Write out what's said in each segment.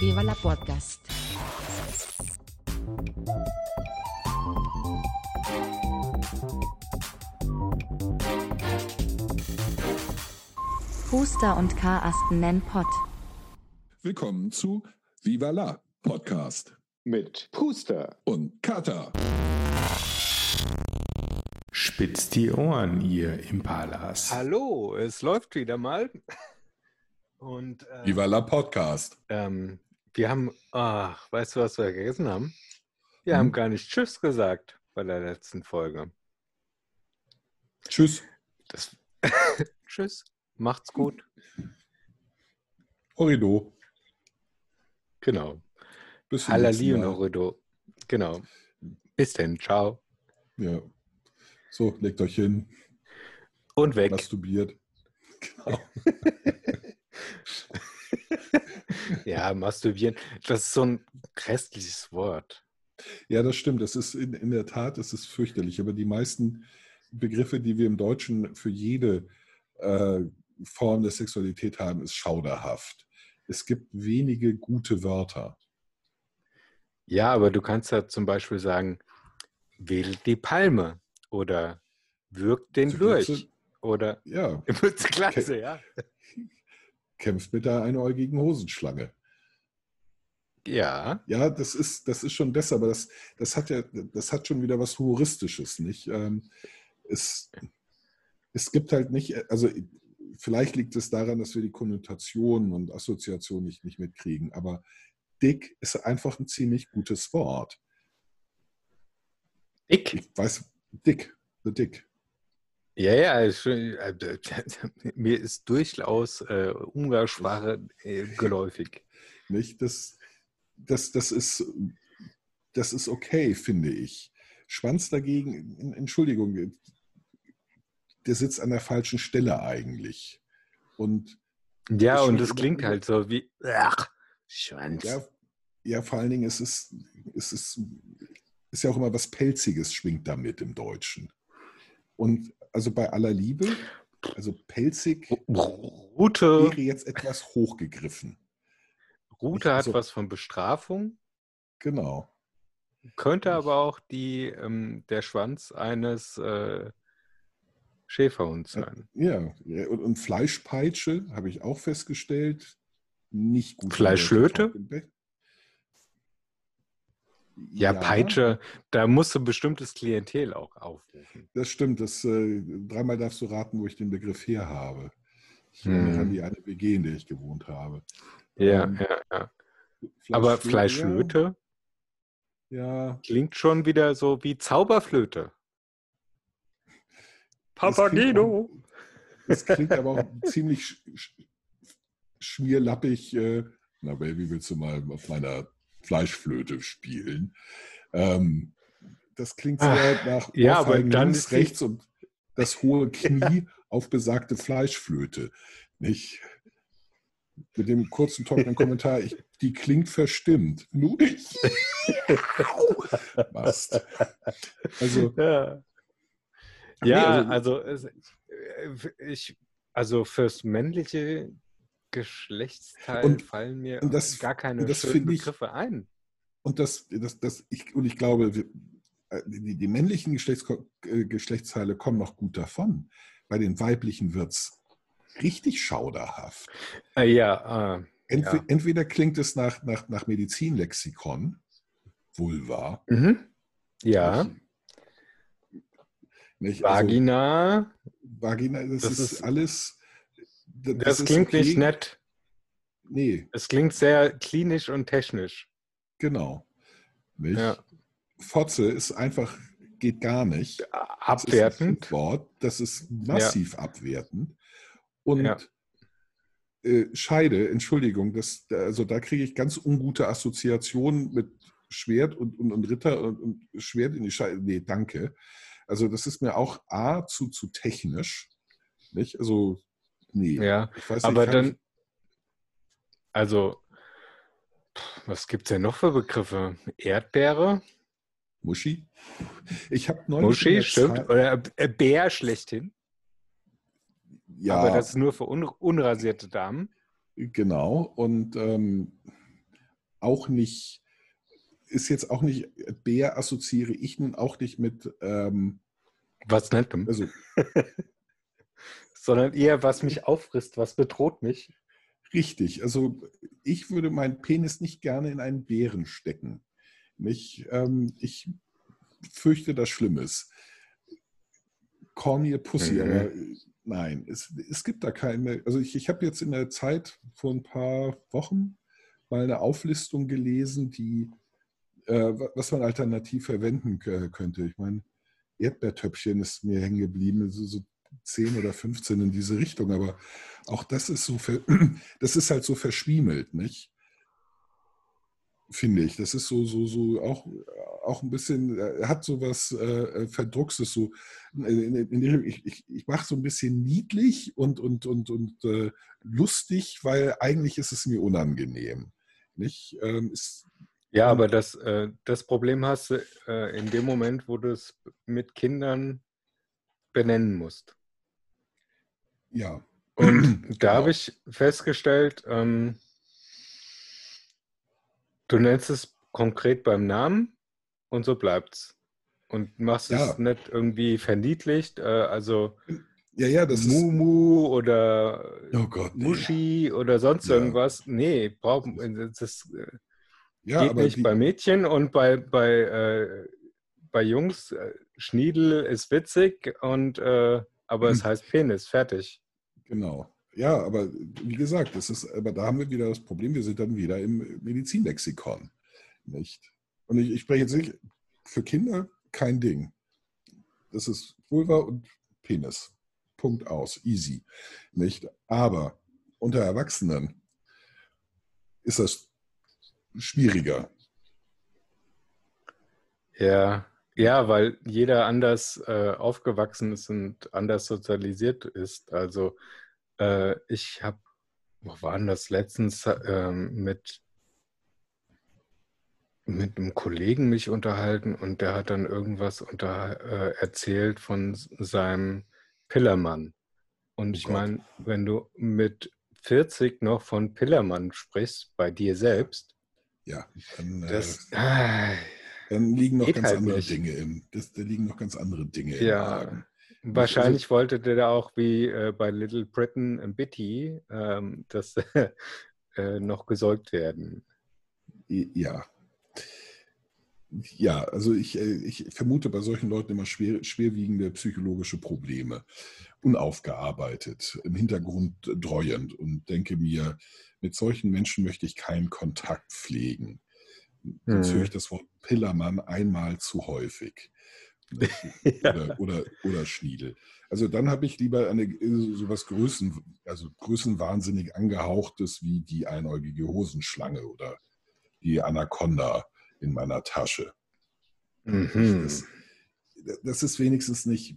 Viva la Podcast. Huster und Karasten nennen Pott. Willkommen zu Viva la Podcast mit Puster und Kata. Spitzt die Ohren, ihr Impalas. Hallo, es läuft wieder mal. Und äh, Viva la Podcast. ähm, wir haben, ach, weißt du, was wir vergessen haben? Wir Hm? haben gar nicht Tschüss gesagt bei der letzten Folge. Tschüss. Das Tschüss, macht's gut. Horrido. Genau. Bis zum Halali und. Horrido. Genau. Bis denn, ciao. Ja. So, legt euch hin. Und weg. Masturbiert. Genau. Ja, masturbieren. Das ist so ein grässliches Wort. Ja, das stimmt. Das ist in, in der Tat, das ist fürchterlich. Aber die meisten Begriffe, die wir im Deutschen für jede äh, Form der Sexualität haben, ist schauderhaft. Es gibt wenige gute Wörter. Ja, aber du kannst ja zum Beispiel sagen, wählt die Palme oder wirkt den Lurch oder Ja, Mützeglatze, ja. kämpft mit der einäugigen Hosenschlange. Ja, Ja, das ist, das ist schon besser, aber das, das hat ja, das hat schon wieder was Humoristisches, nicht? Ähm, es, es gibt halt nicht, also vielleicht liegt es daran, dass wir die Konnotationen und Assoziationen nicht, nicht mitkriegen, aber dick ist einfach ein ziemlich gutes Wort. dick. Ich weiß, dick, the dick. Ja, ja, ist schon- äh, mir ist durchaus äh, Umgangssprache äh, geläufig. Nicht? Das, das, das, ist, das ist okay, finde ich. Schwanz dagegen, Entschuldigung, der sitzt an der falschen Stelle eigentlich. Und Ja, und das klingt halt so wie ach, Schwanz. ja, ja, vor allen Dingen, es ist, es ist, ist ja auch immer was Pelziges schwingt damit im Deutschen. Und also bei aller Liebe, also pelzig Rute, wäre jetzt etwas hochgegriffen. Rute hat also- was von Bestrafung, Genau. könnte aber auch die, ähm, der Schwanz eines äh, Schäferhunds sein. Ja, und, und Fleischpeitsche habe ich auch festgestellt. Nicht gut. Fleischflöte? Ja, Peitsche, da musst du ein bestimmtes Klientel auch aufrufen. Das stimmt. Das, äh, dreimal darfst du raten, wo ich den Begriff her habe. Ich Hm. erinnere an die eine WG, in der ich gewohnt habe. Ja, Ähm, ja, ja. Aber Fleischflöte Ja, ja, klingt schon wieder so wie Zauberflöte. Auch- das klingt aber auch ziemlich sch sch schmierlappig. Äh, na, Baby, willst du mal auf meiner Fleischflöte spielen? Ähm, das klingt sehr nach ja, aber dann links, rechts und das hohe Knie auf besagte Fleischflöte. Nicht? Mit dem kurzen, trockenen Kommentar, ich, die klingt verstimmt. Nu nicht. Mast. Also, Ja, Nee, ja also- also, es, äh, ich, also fürs männliche Geschlechtsteil Und- fallen mir das- gar keine das schönen ich- Begriffe ein. Und das, das, das, ich, und ich glaube, wir, äh, die, die männlichen Geschlechts, äh, Geschlechtsteile kommen noch gut davon. Bei den weiblichen wird es richtig schauderhaft. Äh, ja, äh, Entwe Ja. Entweder klingt es nach, nach, nach Medizinlexikon, Vulva. mhm. ja, Nicht? Also, Vagina, Vagina, das, Das ist, ist- alles. Das, ist klingt okay. nicht nett. Nee, Es klingt sehr klinisch und technisch. genau. Nicht? Ja. Fotze ist einfach, geht gar nicht. Das ist Abwertend. Schimpfwort, das ist massiv abwertend. Und Ja. äh, Scheide, Entschuldigung, das, also da kriege ich ganz ungute Assoziationen mit Schwert und, und, und Ritter und, und Schwert in die Scheide. Nee, danke. Also das ist mir auch A zu, zu technisch. Nicht? Also, nee. Ja, Ich weiß aber dann, ich- also, was gibt es denn noch für Begriffe? Erdbeere? Muschi? Ich habe neulich. Muschi, stimmt. Zeit- Oder äh, Bär schlechthin. Ja, Aber das ist nur für un unrasierte Damen. Genau. Und, ähm, auch nicht, ist jetzt auch nicht, Bär assoziiere ich nun auch nicht mit, ähm, Was Nettem. also Sondern eher, was mich auffrisst, was bedroht mich. richtig, also ich würde meinen Penis nicht gerne in einen Bären stecken. Nicht, ähm, ich fürchte das Schlimmes. Call me a Pussy, Mhm. aber äh, nein, es, es gibt da keine. Also ich, ich habe jetzt in der Zeit vor ein paar Wochen mal eine Auflistung gelesen, die äh, wa- was man alternativ verwenden könnte. Ich meine, Erdbeertöpfchen ist mir hängen geblieben, so, so 10 oder 15 in diese Richtung, aber auch das ist so, das ist halt so verschwiemelt, nicht? Finde ich. Das ist so, so, so auch, auch ein bisschen, äh, hat so was äh, Verdruckses, so in, in, in Richtung, ich, ich, ich mache so ein bisschen niedlich und, und, und, und äh, lustig, weil eigentlich ist es mir unangenehm. Nicht? Ähm, ist, Ja, aber das, äh, das Problem hast du äh, in dem Moment, wo du es mit Kindern benennen musst. Ja, Und da Genau. habe ich festgestellt, ähm, du nennst es konkret beim Namen und so bleibt's. Und machst Ja. es nicht irgendwie verniedlicht, äh, also ja, ja, das ist. Mumu oder Oh Gott. nee. Muschi oder sonst Ja. irgendwas. Nee, braucht das äh, Ja, geht nicht die, bei Mädchen und bei, bei, äh, bei Jungs, äh, Schniedel ist witzig und äh, aber es heißt Penis, fertig. Genau. Ja, aber wie gesagt, das ist, aber da haben wir wieder das Problem, wir sind dann wieder im Medizinlexikon. Nicht? Und ich, ich spreche jetzt nicht für Kinder kein Ding. Das ist Vulva und Penis. Punkt aus. Easy. Nicht? Aber unter Erwachsenen ist das schwieriger. Ja, ja, weil jeder anders äh, aufgewachsen ist und anders sozialisiert ist. Also äh, ich habe, wo waren das letztens ähm, mit mit einem Kollegen mich unterhalten und der hat dann irgendwas unter, äh, erzählt von seinem Pillermann. Und Oh ich meine, wenn du mit 40 noch von Pillermann sprichst, bei dir selbst, Ja, dann, das, äh, dann liegen noch geht ganz halt andere nicht. Dinge im, das, da liegen noch ganz andere Dinge im Ja, Magen. wahrscheinlich wollte der da auch wie äh, bei Little Britain im Bitty, ähm, dass äh, noch gesäugt werden. Ja. Ja, also ich, äh, ich vermute bei solchen Leuten immer schwer, schwerwiegende psychologische Probleme, unaufgearbeitet, im Hintergrund dreuend und denke mir, mit solchen Menschen möchte ich keinen Kontakt pflegen. Hm. höre ich das Wort Pillermann einmal zu häufig. Oder, oder, oder Schniedel. Also dann habe ich lieber eine äh, sowas Größen, also größenwahnsinnig angehauchtes wie die einäugige Hosenschlange oder die Anaconda in meiner Tasche. Mhm. Das, das ist wenigstens nicht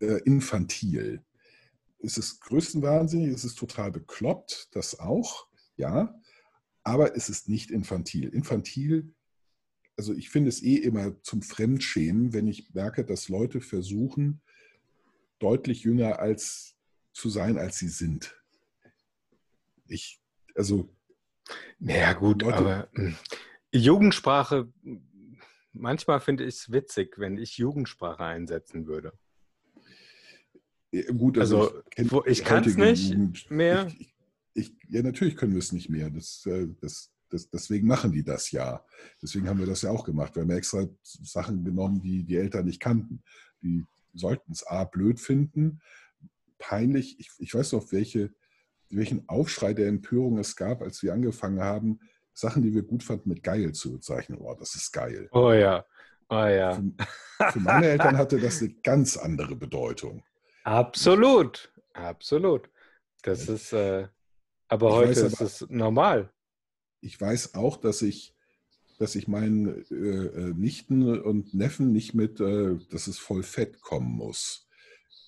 äh, infantil. Es ist größenwahnsinnig, es ist total bekloppt, das auch, ja, aber es ist nicht infantil. Infantil, also ich finde es eh immer zum Fremdschämen, wenn ich merke, dass Leute versuchen, deutlich jünger als zu sein, als sie sind. Ich, also Ja, gut, Leute- aber mh, Jugendsprache, manchmal finde ich es witzig, wenn ich Jugendsprache einsetzen würde. Gut, Also, wo- ich die kann's heutige nicht Jugend. mehr. Ich, ich, ja, natürlich können wir es nicht mehr. Das, äh, das, das, deswegen machen die das ja. Deswegen haben wir das ja auch gemacht. Wir haben extra Sachen genommen, die die Eltern nicht kannten. Die sollten es A, blöd finden, peinlich. Ich, ich weiß noch, welche, welchen Aufschrei der Empörung es gab, als wir angefangen haben, Sachen, die wir gut fanden, mit geil zu bezeichnen. Oh, das ist geil. Oh ja, oh ja. Für, für meine Eltern hatte das eine ganz andere Bedeutung. Absolut, absolut. Das ist, äh, aber Ich heute weiß ist aber- es normal. ich weiß auch, dass ich, dass ich meinen äh, äh, Nichten und Neffen nicht mit, äh, dass es voll fett kommen muss.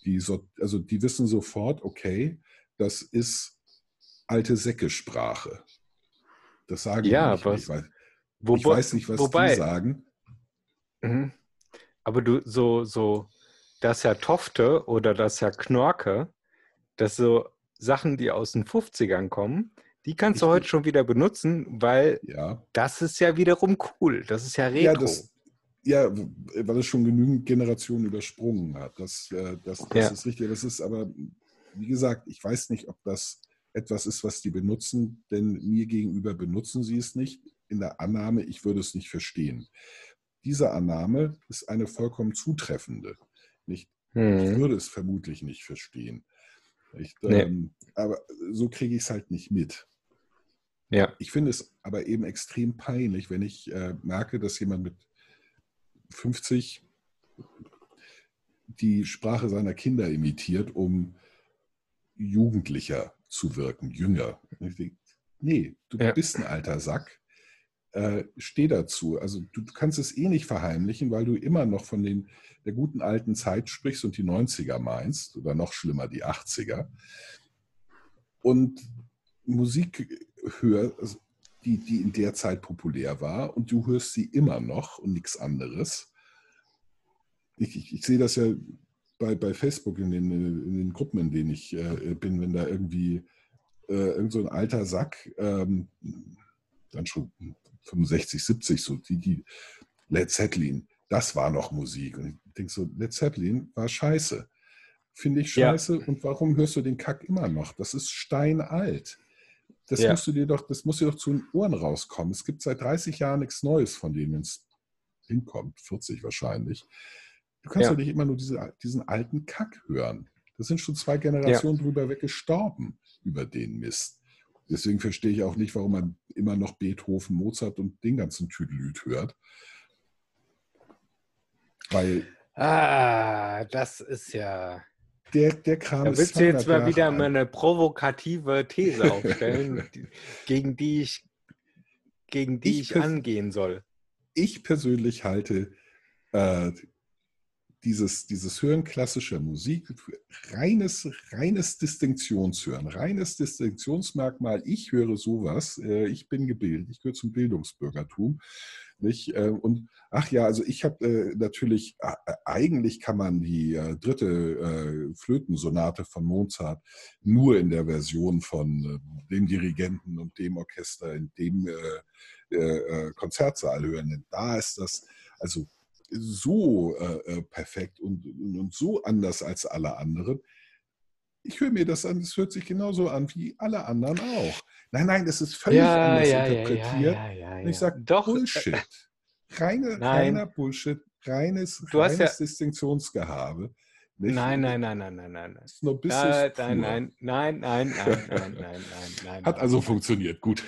Die so, also die wissen sofort, okay, das ist alte Säcke-Sprache. Das sagen Ja, die nicht. was- Ich weiß, ich Wobei- weiß nicht, was wobei, die sagen. Mhm. Aber du, so, so, das Herr Tofte oder das Herr Knorke, das so Sachen, die aus den 50ern kommen, Die kannst Ich- du heute schon wieder benutzen, weil Ja. das ist ja wiederum cool. Das ist ja Retro. Ja, das, ja, weil es schon genügend Generationen übersprungen hat. Das, äh, das, das Ja. ist richtig. Das ist aber, wie gesagt, ich weiß nicht, ob das etwas ist, was die benutzen, denn mir gegenüber benutzen sie es nicht. In der Annahme, ich würde es nicht verstehen. Diese Annahme ist eine vollkommen zutreffende. Nicht? Ich Hm. würde es vermutlich nicht verstehen. Nicht? Nee. Ähm, aber so kriege ich es halt nicht mit. Ja. Ich finde es aber eben extrem peinlich, wenn ich äh, merke, dass jemand mit 50 die Sprache seiner Kinder imitiert, um jugendlicher zu wirken, jünger. Und ich denke, nee, du Ja. bist ein alter Sack. Äh, steh dazu. Also du, du kannst es eh nicht verheimlichen, weil du immer noch von den, der guten alten Zeit sprichst und die 90er meinst oder noch schlimmer die 80er. Und Musik hörst, also die, die in der Zeit populär war und du hörst sie immer noch und nichts anderes. Ich, ich, ich sehe das ja bei, bei Facebook in den, in den Gruppen, in denen ich äh, bin, wenn da irgendwie äh, irgend so ein alter Sack, ähm, dann schon 65, 70, so die, die Led Zeppelin, das war noch Musik. Und ich denke so, Led Zeppelin war scheiße. Finde ich Ja. scheiße. Und warum hörst du den Kack immer noch? Das ist steinalt. Das Ja. musst du dir doch, das muss dir doch zu den Ohren rauskommen. Es gibt seit 30 Jahren nichts Neues, von denen es hinkommt, 40 wahrscheinlich. Du kannst Ja. doch nicht immer nur diese, diesen alten Kack hören. Da sind schon zwei Generationen drüber weggestorben über den Mist. Deswegen verstehe ich auch nicht, warum man immer noch Beethoven, Mozart und den ganzen Tüdelüt hört. Weil Ah, das ist ja. der, der Kram Da ist willst du jetzt 200 mal wieder mal eine provokative These aufstellen, gegen die ich, gegen die Ich ich, angehen soll. ich persönlich halte äh, dieses, dieses Hören klassischer Musik reines, reines Distinktionshören, reines Distinktionsmerkmal. Ich höre sowas, äh, ich bin gebildet, ich gehöre zum Bildungsbürgertum. Nicht? Äh, und ach ja, also ich habe äh, natürlich, äh, eigentlich kann man die dritte Flötensonate von Mozart nur in der Version von dem Dirigenten und dem Orchester in dem Konzertsaal hören. Denn da ist das also so äh, perfekt und, und so anders als alle anderen. Ich höre mir das an, es hört sich genauso an wie alle anderen auch. Nein, nein, das ist völlig ja, anders ja, interpretiert. Ja, ich sage Bullshit. Reine, reiner Bullshit, reines, du reines Distinktionsgehabe. Nicht nein, nein, nein, nein, nein, nein. nein, Nein, nein, nein, nein, nein, nein, nein, nein, Hat also funktioniert, gut.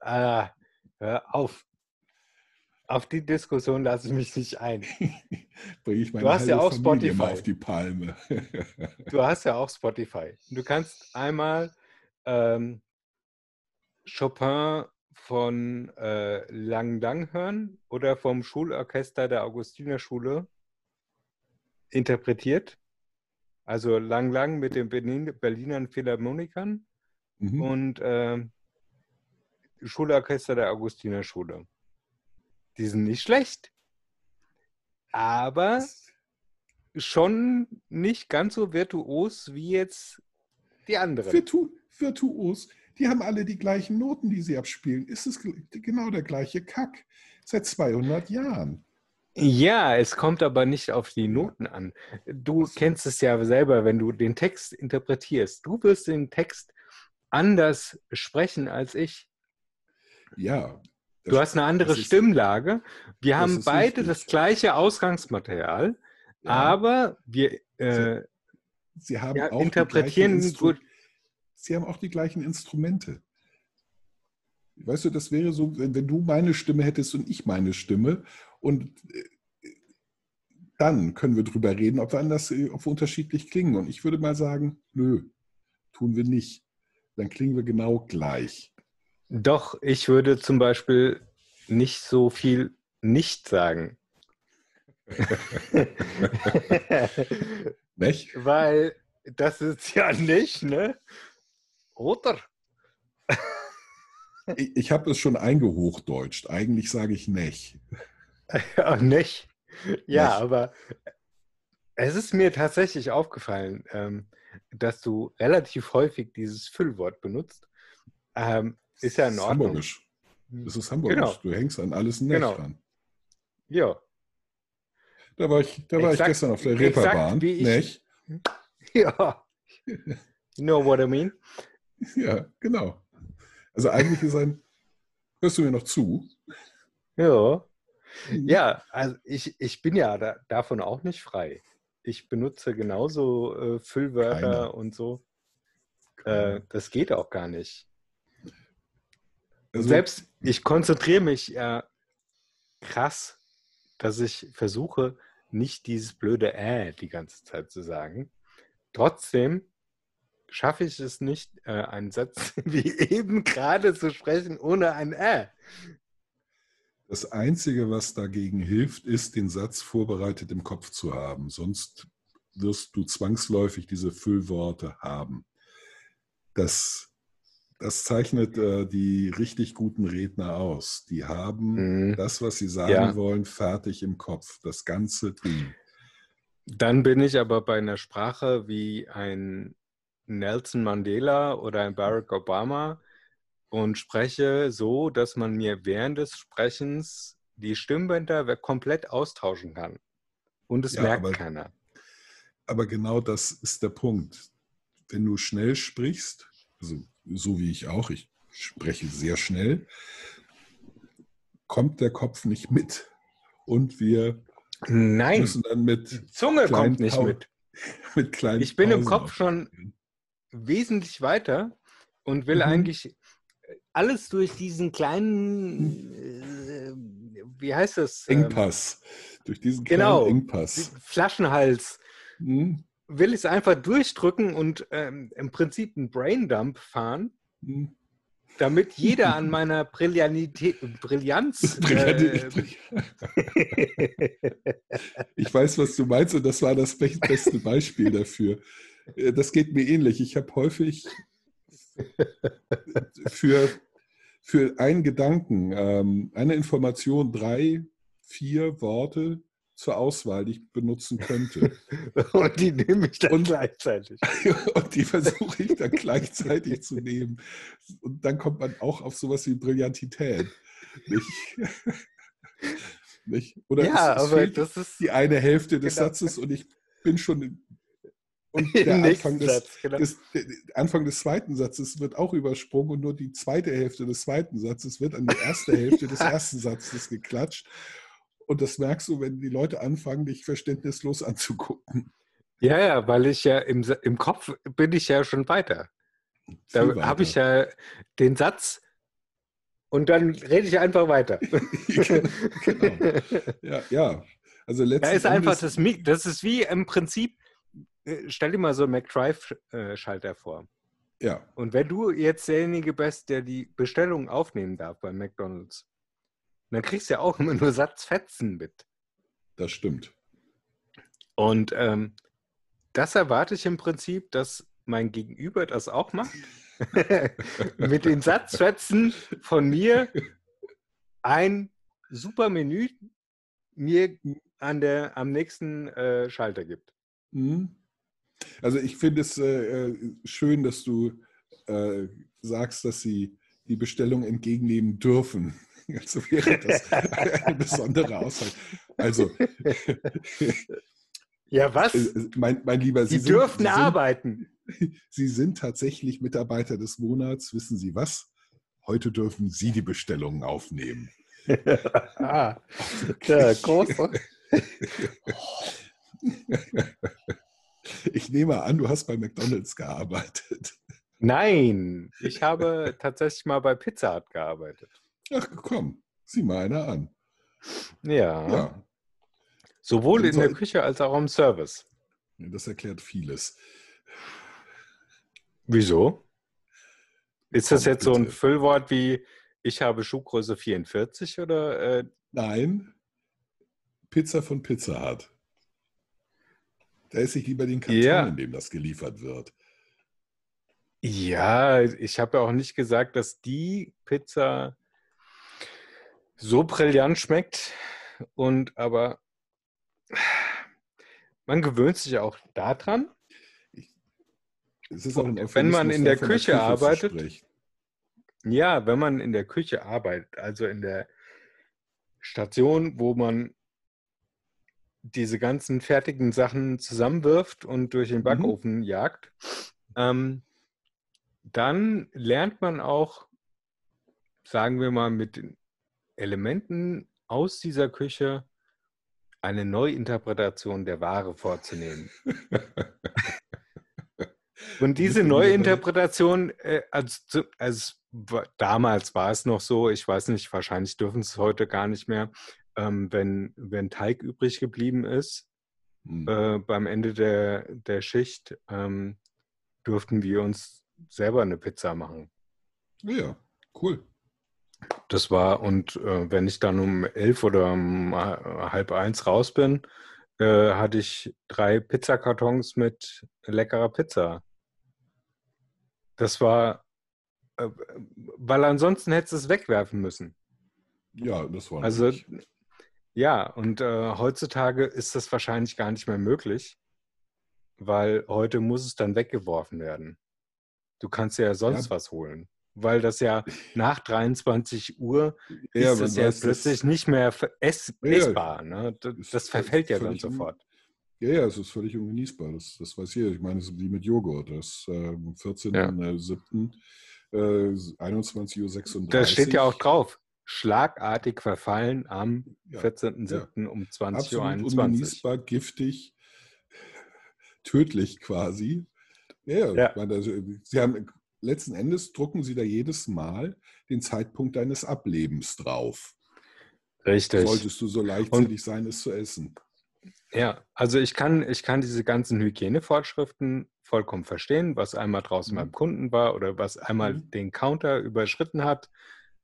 äh, hör auf. Auf die Diskussion lasse ich mich nicht ein. Bringe ich meine Du hast ja auch Familie Spotify. auf die Palme. Du hast ja auch Spotify. Du kannst einmal ähm, Chopin von äh, Lang Lang hören oder vom Schulorchester der Augustinerschule interpretiert. Also Lang Lang mit den Berlin, Berlinern Philharmonikern Mhm. und ähm, Schulorchester der Augustinerschule. Die sind nicht schlecht, aber schon nicht ganz so virtuos wie jetzt die anderen. Virtu virtuos. Die haben alle die gleichen Noten, die sie abspielen. Ist es genau der gleiche Kack. Seit 200 Jahren. Ja, es kommt aber nicht auf die Noten an. Du kennst es ja selber, wenn du den Text interpretierst. Du wirst den Text anders sprechen als ich. Ja. Du hast eine andere ist- Stimmlage. Wir haben beide richtig. das gleiche Ausgangsmaterial, ja, aber wir äh, sie haben ja, auch interpretieren gut. Sie haben auch die gleichen Instrumente. Weißt du, das wäre so, wenn, wenn du meine Stimme hättest und ich meine Stimme und äh, dann können wir drüber reden, ob wir anders, äh, ob wir unterschiedlich klingen. Und ich würde mal sagen, nö, tun wir nicht. Dann klingen wir genau gleich. Doch, ich würde zum Beispiel nicht so viel nicht sagen. Nicht? Weil das ist ja nicht, ne? Oder? Ich, ich habe es schon eingehochdeutscht. Eigentlich sage ich nicht. Ach, nicht. Ja, Nicht. aber es ist mir tatsächlich aufgefallen. Ähm, dass du relativ häufig dieses Füllwort benutzt. Ähm, ist ja in Ordnung. Hamburgisch. Das ist Hamburgisch. Genau. Du hängst an alles ein Nech Genau. dran. Ja. Da war ich, da war ich Exakt- gestern auf der Reeperbahn. ich- Nech. Ja. You know what I mean? Ja, genau. Also eigentlich ist ein. Hörst du mir noch zu? Ja. Ja, also ich, ich bin ja da, davon auch nicht frei. Ich benutze genauso äh, Füllwörter Keiner. und so. Äh, das geht auch gar nicht. Also, selbst ich konzentriere mich ja krass, dass ich versuche, nicht dieses blöde Äh die ganze Zeit zu sagen. Trotzdem schaffe ich es nicht, äh, einen Satz wie eben gerade zu sprechen, ohne ein Äh. Das Einzige, was dagegen hilft, ist, den Satz vorbereitet im Kopf zu haben. Sonst wirst du zwangsläufig diese Füllworte haben. Das, das zeichnet äh, die richtig guten Redner aus. Die haben Mhm. das, was sie sagen Ja. wollen, fertig im Kopf. Das ganze Ding. Dann bin ich aber bei einer Sprache wie ein Nelson Mandela oder ein Barack Obama und spreche so, dass man mir während des Sprechens die Stimmbänder komplett austauschen kann. Und es Ja, merkt aber- keiner. Aber genau das ist der Punkt. Wenn du schnell sprichst, also so wie ich auch, ich spreche sehr schnell, kommt der Kopf nicht mit. Und wir Nein, müssen dann mit, die Zunge kommt nicht Pau- mit. mit kleinen Ich bin im Pausen Kopf schon wesentlich weiter und will Mhm. eigentlich alles durch diesen kleinen, äh, wie heißt das? Engpass. Durch diesen Genau. kleinen Engpass. Flaschenhals. Hm, will ich es einfach durchdrücken und ähm, im Prinzip einen Braindump fahren, hm. damit jeder an meiner Brillanität, Brillanz. Äh, Ich weiß, was du meinst, und das war das be- beste Beispiel dafür. Äh, Das geht mir ähnlich. Ich habe häufig für, für einen Gedanken, ähm, eine Information, drei, vier Worte zur Auswahl, die ich benutzen könnte. und die nehme ich dann Und- gleichzeitig. Und die versuche ich dann gleichzeitig zu nehmen. Und dann kommt man auch auf sowas wie Brillantität. Nicht? Nicht? Oder ja, es, es aber das ist die eine Hälfte des Genau. Satzes und ich bin schon und der Anfang des, Satz. Genau. des, der Anfang des zweiten Satzes wird auch übersprungen und nur die zweite Hälfte des zweiten Satzes wird an die erste Hälfte des ersten Satzes geklatscht. Und das merkst du, wenn die Leute anfangen, dich verständnislos anzugucken. Ja, ja, weil ich ja im, im Kopf bin ich ja schon weiter. Da habe ich ja den Satz und dann rede ich einfach weiter. genau. Ja, ja. Also Da letzten ist einfach Endes- das, Mi- das ist wie im Prinzip, äh, stell dir mal so einen McDrive-Schalter vor. Ja, Und wenn du jetzt derjenige bist, der die Bestellung aufnehmen darf bei McDonalds, dann kriegst du ja auch immer nur Satzfetzen mit. das stimmt. Und ähm, das erwarte ich im Prinzip, dass mein Gegenüber das auch macht. mit den Satzfetzen von mir ein super Menü mir an der, am nächsten äh, Schalter gibt. Mhm. Also ich finde es äh, äh, schön, dass du äh, sagst, dass sie die Bestellung entgegennehmen dürfen. Also wäre das eine besondere Aussage. Also, Ja, was? äh, mein, mein Lieber, Sie Sie, dürfen sind, Sie, arbeiten. sind, Sie sind tatsächlich Mitarbeiter des Monats. Wissen Sie was? Heute dürfen Sie die Bestellungen aufnehmen. ah, ja, groß. Ich nehme an, du hast bei McDonalds gearbeitet. Nein, ich habe tatsächlich mal bei Pizza Hut gearbeitet. Ach komm, sieh mal einer an. Ja. Ja, Sowohl in der Küche als auch im Service. das erklärt vieles. Wieso? Ist das jetzt so ein. Füllwort wie ich habe Schuhgröße 44 oder äh, Nein, Pizza von Pizza Hut. Da esse ich lieber den Karton, Ja. in dem das geliefert wird. ja, ich habe ja auch nicht gesagt, dass die Pizza so brillant schmeckt und aber man gewöhnt sich auch daran. Es ist auch ein Wenn man in der von Küche arbeitet. Ja, wenn man in der Küche arbeitet, also in der Station, wo man diese ganzen fertigen Sachen zusammenwirft und durch den Mhm. Backofen jagt, ähm, dann lernt man auch, sagen wir mal, mit den Elementen aus dieser Küche eine Neuinterpretation der Ware vorzunehmen. Und diese Neuinterpretation, äh, also, also damals war es noch so, ich weiß nicht, wahrscheinlich dürfen es heute gar nicht mehr, ähm, wenn, wenn Teig übrig geblieben ist Hm. äh, beim Ende der, der Schicht, ähm, durften wir uns selber eine Pizza machen. Ja, cool. Das war, und äh, wenn ich dann um elf oder um äh, halb eins raus bin, äh, hatte ich drei Pizzakartons mit leckerer Pizza. Das war, äh, weil ansonsten hättest du es wegwerfen müssen. Ja, das war Also, natürlich- ja, und äh, heutzutage ist das wahrscheinlich gar nicht mehr möglich, weil heute muss es dann weggeworfen werden. Du kannst ja sonst Ja. was holen, weil das ja nach 23 Uhr Ja, ist es ja weiß, plötzlich das- nicht mehr ess Ja, ja. essbar. Ne? Das, das verfällt ja dann sofort. Ja, ja, es ist völlig ungenießbar. Das, das weiß jeder. Ich meine, es ist wie mit Joghurt. Das äh, am 14.07. Äh, 21.36 Uhr. Da steht ja auch drauf, schlagartig verfallen am Ja, 14.07. um 20.21 Absolut Uhr. ungenießbar, giftig, tödlich quasi. Ja, Ja. Ich meine, also, sie haben letzten Endes drucken sie da jedes Mal den Zeitpunkt deines Ablebens drauf. Richtig. Solltest du so leichtsinnig sein, es zu essen. Ja, also ich kann, ich kann diese ganzen Hygienevorschriften vollkommen verstehen, was einmal draußen Mhm. beim Kunden war oder was einmal Mhm. den Counter überschritten hat,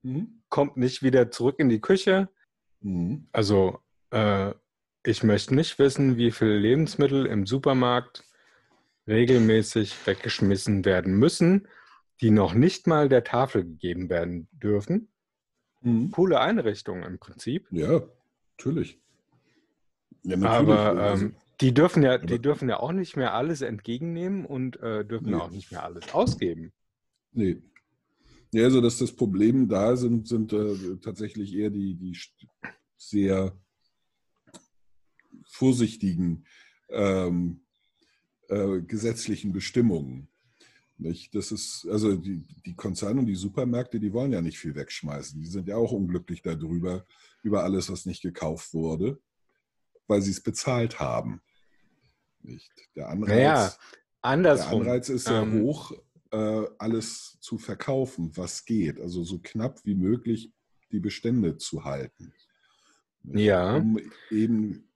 Mhm. kommt nicht wieder zurück in die Küche. Mhm. Also äh, ich möchte nicht wissen, wie viele Lebensmittel im Supermarkt regelmäßig weggeschmissen werden müssen, die noch nicht mal der Tafel gegeben werden dürfen. Mhm. Coole Einrichtung im Prinzip. Ja, natürlich. Ja, Aber Also, ähm, die dürfen ja, die dürfen ja auch nicht mehr alles entgegennehmen und äh, dürfen Nee. auch nicht mehr alles ausgeben. Nee. Ja, also dass das Problem da sind, sind äh, tatsächlich eher die, die sehr vorsichtigen ähm, äh, gesetzlichen Bestimmungen. Nicht? Das ist, also die, die Konzerne und die Supermärkte, die wollen ja nicht viel wegschmeißen. Die sind ja auch unglücklich darüber, über alles, was nicht gekauft wurde, weil sie es bezahlt haben. Nicht? Der Anreiz, Naja, der andersrum. Anreiz ist sehr ähm, hoch, äh, alles zu verkaufen, was geht. Also so knapp wie möglich die Bestände zu halten. Ja. Um eben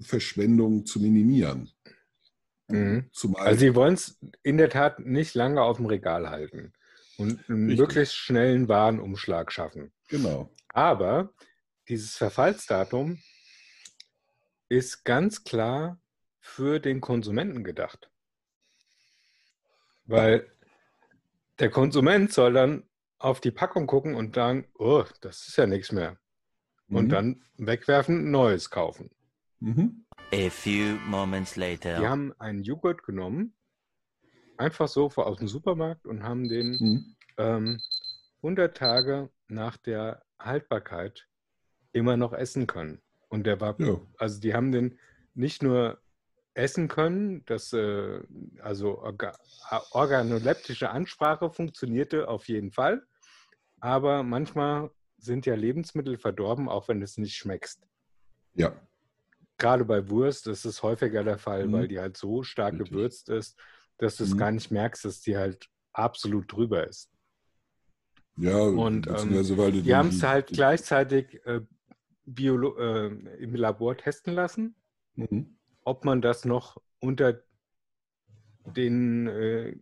Verschwendung zu minimieren. Mhm. Also sie wollen es in der Tat nicht lange auf dem Regal halten und einen Richtig. möglichst schnellen Warenumschlag schaffen. genau. Aber dieses Verfallsdatum ist ganz klar für den Konsumenten gedacht. Weil der Konsument soll dann auf die Packung gucken und sagen, oh, das ist ja nichts mehr. Und Mhm. dann wegwerfen, neues kaufen. Mhm. A few moments Die later. haben einen Joghurt genommen, einfach so aus dem Supermarkt und haben den Mhm. ähm, 100 Tage nach der Haltbarkeit immer noch essen können. Und der war, Ja. also die haben den nicht nur essen können, das, äh, also orga, organoleptische Ansprache funktionierte auf jeden Fall, aber manchmal sind ja Lebensmittel verdorben, auch wenn es nicht schmeckst. ja. Gerade bei Wurst ist es häufiger der Fall, Mhm. weil die halt so stark Richtig. gewürzt ist, dass du es Mhm. gar nicht merkst, dass die halt absolut drüber ist. Ja, Und, ähm, weil du Die haben es die- halt die- gleichzeitig äh, Biolo äh, im Labor testen lassen, Mhm. ob man das noch unter den äh,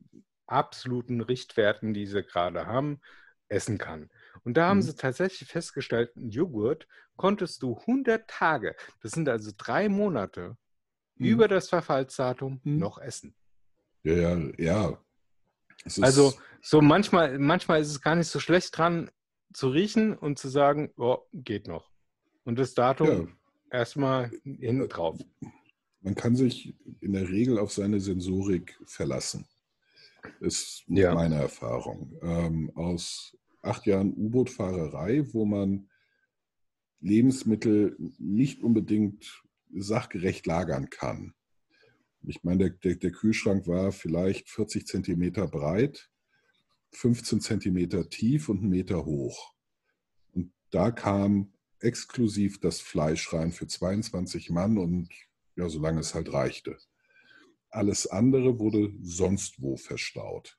absoluten Richtwerten, die sie gerade haben, essen kann. Und da haben Mhm. sie tatsächlich festgestellt, einen Joghurt konntest du 100 Tage, das sind also drei Monate, Mhm. über das Verfallsdatum Mhm. noch essen. Ja, ja, ja. Also so manchmal, manchmal ist es gar nicht so schlecht dran zu riechen und zu sagen, oh, geht noch. Und das Datum ja, erstmal hinten drauf. man kann sich in der Regel auf seine Sensorik verlassen. ist Ja. meine Erfahrung. Ähm, aus acht Jahren U-Boot-Fahrerei, wo man Lebensmittel nicht unbedingt sachgerecht lagern kann. Ich meine, der, der, der Kühlschrank war vielleicht 40 Zentimeter breit, 15 Zentimeter tief und einen Meter hoch. Und da kam exklusiv das Fleisch rein für 22 Mann und ja, solange es halt reichte. Alles andere wurde sonst wo verstaut.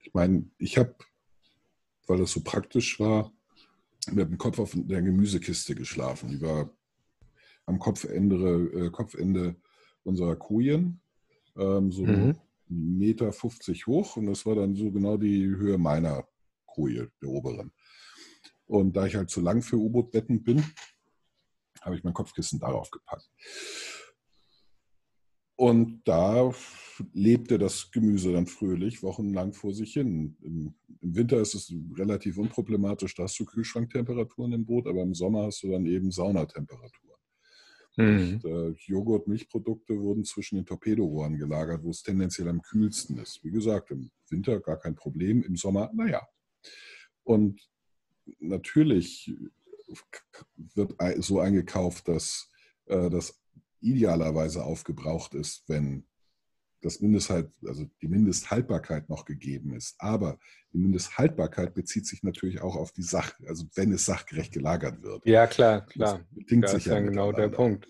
Ich meine, ich habe, weil das so praktisch war, mit dem Kopf auf der Gemüsekiste geschlafen. Die war am Kopfende, äh, Kopfende unserer Kojen, ähm, so Mhm. 1,50 Meter 50 hoch und das war dann so genau die Höhe meiner Koje, der oberen. Und da ich halt zu lang für U-Boot-Betten bin, habe ich mein Kopfkissen darauf gepackt. Und da lebte das Gemüse dann fröhlich wochenlang vor sich hin. Im, Im Winter ist es relativ unproblematisch, da hast du Kühlschranktemperaturen im Boot, aber im Sommer hast du dann eben Saunatemperaturen. Mhm. Und, äh, Joghurt, Milchprodukte wurden zwischen den Torpedorohren gelagert, wo es tendenziell am kühlsten ist. Wie gesagt, im Winter gar kein Problem, im Sommer, naja. Und natürlich wird so eingekauft, dass äh, das idealerweise aufgebraucht ist, wenn das Mindesthalt, also die Mindesthaltbarkeit noch gegeben ist. Aber die Mindesthaltbarkeit bezieht sich natürlich auch auf die Sache, also wenn es sachgerecht gelagert wird. Ja, klar, klar. Das bedingt Da sich ist dann genau der. Punkt.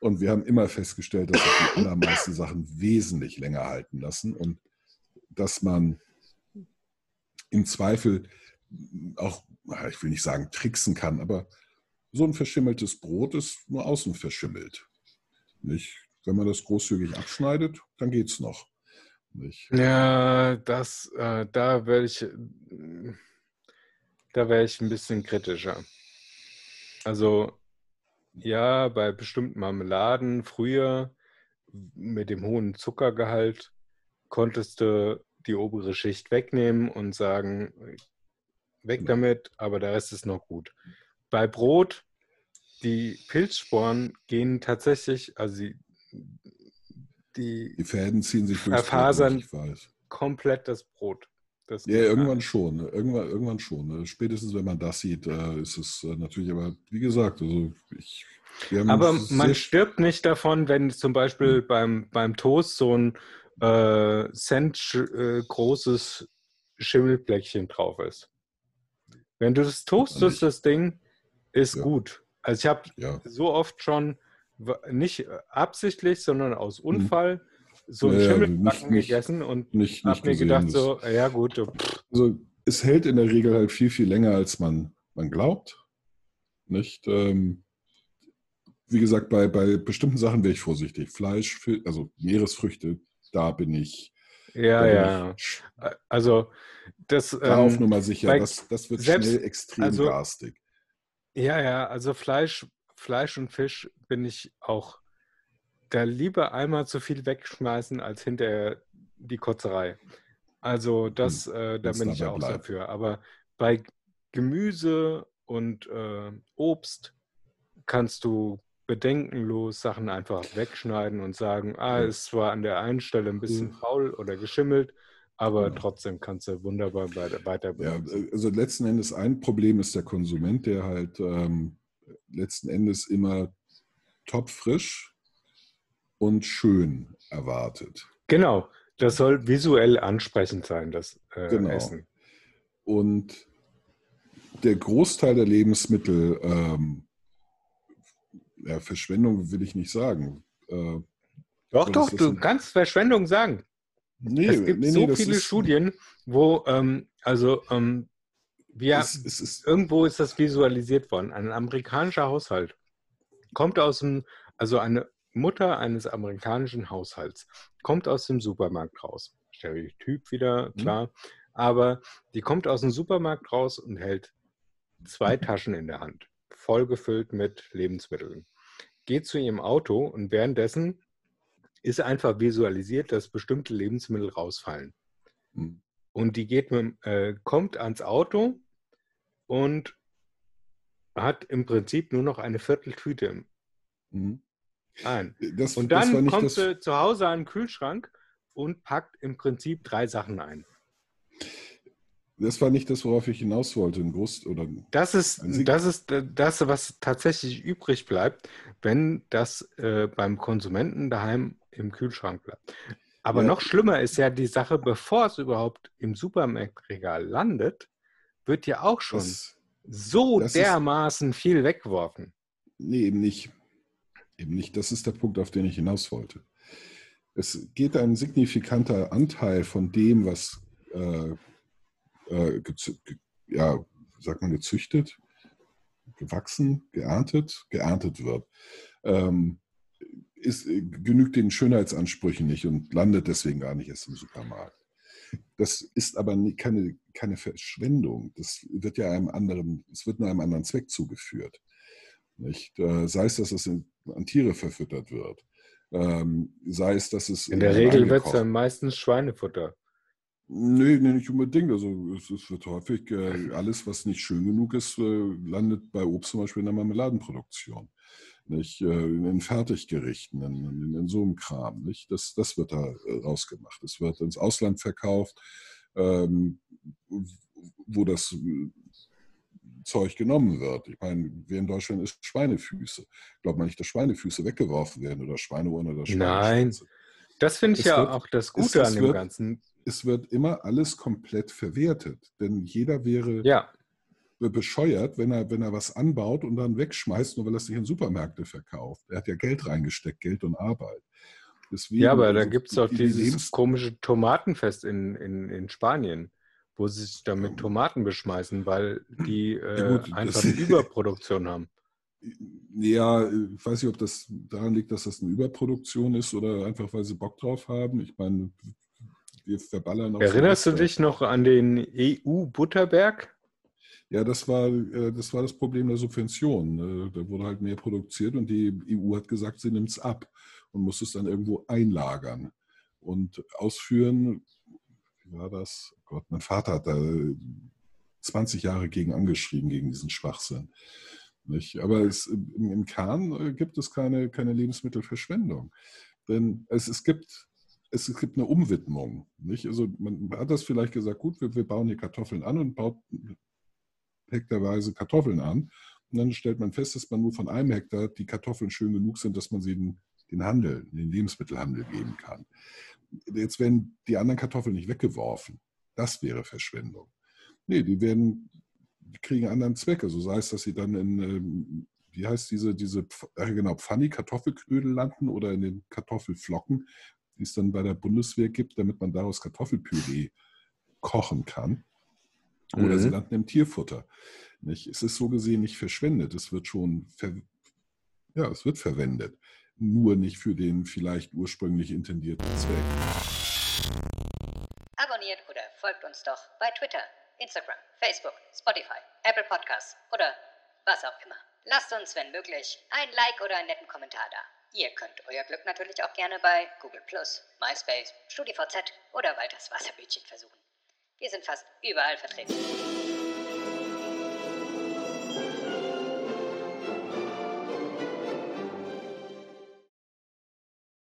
Und wir haben immer festgestellt, dass sich die allermeisten Sachen wesentlich länger halten lassen und dass man im Zweifel auch, ich will nicht sagen tricksen kann, aber so ein verschimmeltes Brot ist nur außen verschimmelt. Nicht? Wenn man das großzügig abschneidet, dann geht es noch. Nicht? Ja, das, äh, da wäre ich, da wäre ich ein bisschen kritischer. Also, ja, bei bestimmten Marmeladen früher mit dem hohen Zuckergehalt konntest du die obere Schicht wegnehmen und sagen, weg Genau. damit, aber der Rest ist noch gut. Bei Brot, die Pilzsporen gehen tatsächlich, also die, die Die Fäden ziehen sich ich weiß. komplett das Brot. Das Ja, irgendwann schon. ne? Irgendwann, irgendwann schon. ne? Spätestens, wenn man das sieht, äh, ist es äh, natürlich, aber wie gesagt, also ich. Aber man stirbt nicht davon, wenn zum Beispiel beim, beim Toast so ein äh, Cent äh, großes Schimmelbläckchen drauf ist. Wenn du das toastest, das Ding, ist Ja. gut. Also ich habe Ja, so oft schon, nicht absichtlich, sondern aus Unfall, so ein Mhm. Ja, ja, Schimmelbacken gegessen und habe mir gedacht, so, ja gut, Also es hält in der Regel halt viel, viel länger, als man, man glaubt. Nicht? Ähm, wie gesagt, bei, bei bestimmten Sachen wäre ich vorsichtig. Fleisch, also Meeresfrüchte, da bin ich, ja, bin ja. ich Also das da auf ähm, Nummer sicher. bei- Das, das wird selbst- schnell extrem also- garstig. Ja, ja, also Fleisch, Fleisch und Fisch bin ich auch da lieber einmal zu viel wegschmeißen, als hinterher die Kotzerei. Also das, äh, da bin ich auch bleibt. dafür. Aber bei Gemüse und äh, Obst kannst du bedenkenlos Sachen einfach wegschneiden und sagen, ah, Ja. ist zwar an der einen Stelle ein bisschen Mhm. faul oder geschimmelt, aber Genau. trotzdem kannst du wunderbar weiter, Ja, also letzten Endes ein Problem ist der Konsument, der halt ähm, letzten Endes immer topfrisch und schön erwartet. Genau, das soll visuell ansprechend sein, das äh, Genau. Essen. Und der Großteil der Lebensmittel, ähm, ja, Verschwendung will ich nicht sagen. Äh, Doch, doch, du kannst Verschwendung sagen. Nee, es gibt nee, so nee, viele Studien, wo, ähm, also, ähm, wir, Es, es ist, irgendwo ist das visualisiert worden. Ein amerikanischer Haushalt kommt aus dem, also eine Mutter eines amerikanischen Haushalts kommt aus dem Supermarkt raus. Stereotyp wieder, Mhm. klar. Aber die kommt aus dem Supermarkt raus und hält zwei Taschen in der Hand, vollgefüllt mit Lebensmitteln. Geht zu ihrem Auto und währenddessen ist einfach visualisiert, dass bestimmte Lebensmittel rausfallen. Hm. Und die geht mit, äh, kommt ans Auto und hat im Prinzip nur noch eine Vierteltüte Mhm. ein. das, Und dann kommt das, sie zu Hause an den Kühlschrank und packt im Prinzip drei Sachen ein. Das war nicht das, worauf ich hinaus wollte. Ein Groß oder Das ist, Ein das ist äh, das, was tatsächlich übrig bleibt, wenn das äh, beim Konsumenten daheim im Kühlschrank bleibt. Aber Ja. noch schlimmer ist ja die Sache, bevor es überhaupt im Supermarktregal landet, wird ja auch schon das, so das ist- dermaßen viel weggeworfen. nee, eben nicht. Eben nicht. Das ist der Punkt, auf den ich hinaus wollte. Es geht ein signifikanter Anteil von dem, was äh, äh, ja, sagt man, gezüchtet, gewachsen, geerntet, geerntet wird, ähm, ist, äh, genügt den Schönheitsansprüchen nicht und landet deswegen gar nicht erst im Supermarkt. Das ist aber nie- keine, keine Verschwendung. Das wird ja einem anderen, es wird nur einem anderen Zweck zugeführt. Nicht? Äh, sei es, dass es an Tiere verfüttert wird, ähm, sei es, dass es In der Regel wird es dann meistens Schweinefutter. Nee, nee, nicht unbedingt. Also es, es wird häufig, äh, alles, was nicht schön genug ist, äh, landet bei Obst zum Beispiel in der Marmeladenproduktion. Nicht? Äh, in Fertiggerichten, in, in, in so einem Kram. Nicht? Das, das wird da äh, rausgemacht. Es wird ins Ausland verkauft, ähm, wo das äh, Zeug genommen wird. Ich meine, wer in Deutschland isst Schweinefüße. Glaubt man nicht, dass Schweinefüße weggeworfen werden oder Schweineohren oder Nein. Schweineschwänze. Das finde ich Es ja wird- auch das Gute es an dem wird- Ganzen. es wird immer alles komplett verwertet. Denn jeder wäre Ja, bescheuert, wenn er, wenn er was anbaut und dann wegschmeißt, nur weil er es nicht in Supermärkte verkauft. Er hat ja Geld reingesteckt, Geld und Arbeit. Deswegen, ja aber da also gibt es doch die- die dieses Lebens- komische Tomatenfest in, in, in Spanien, wo sie sich dann mit Tomaten beschmeißen, weil die äh, Ja gut, einfach Überproduktion haben. Ja, ich weiß nicht, ob das daran liegt, dass das eine Überproduktion ist oder einfach, weil sie Bock drauf haben. Ich meine, wir verballern auch Erinnerst du Silvester. dich noch an den EU-Butterberg? Ja, das war, äh, das war das Problem der Subvention. Äh, Da wurde halt mehr produziert und die EU hat gesagt, sie nimmt es ab und muss es dann irgendwo einlagern und ausführen. Wie war das? Oh Gott, mein Vater hat da 20 Jahre gegen angeschrieben, gegen diesen Schwachsinn. Nicht? Aber es, im, Kern äh, gibt es keine, keine Lebensmittelverschwendung. Denn es, es, gibt, es gibt eine Umwidmung. Nicht? Also man hat das vielleicht gesagt, gut, wir, wir bauen hier Kartoffeln an und baut hektarweise Kartoffeln an. Und dann stellt man fest, dass man nur von einem Hektar die Kartoffeln schön genug sind, dass man sie in den Handel, den Lebensmittelhandel geben kann. Jetzt werden die anderen Kartoffeln nicht weggeworfen. Das wäre Verschwendung. Nee, die werden, die kriegen anderen Zweck. Also sei es, dass sie dann in, ähm, wie heißt diese, diese genau, Pfanni Kartoffelknödel landen oder in den Kartoffelflocken, die es dann bei der Bundeswehr gibt, damit man daraus Kartoffelpüree kochen kann. Oder Mhm. sie landen im Tierfutter. Nicht? Es ist so gesehen nicht verschwendet. Es wird schon ver ja, es wird verwendet. Nur nicht für den vielleicht ursprünglich intendierten Zweck. Abonniert oder folgt uns doch bei Twitter, Instagram, Facebook, Spotify, Apple Podcasts oder was auch immer. Lasst uns, wenn möglich, ein Like oder einen netten Kommentar da. Ihr könnt euer Glück natürlich auch gerne bei Google MySpace, StudiVZ oder Walters Wasserbütchen versuchen. Wir sind fast überall vertreten.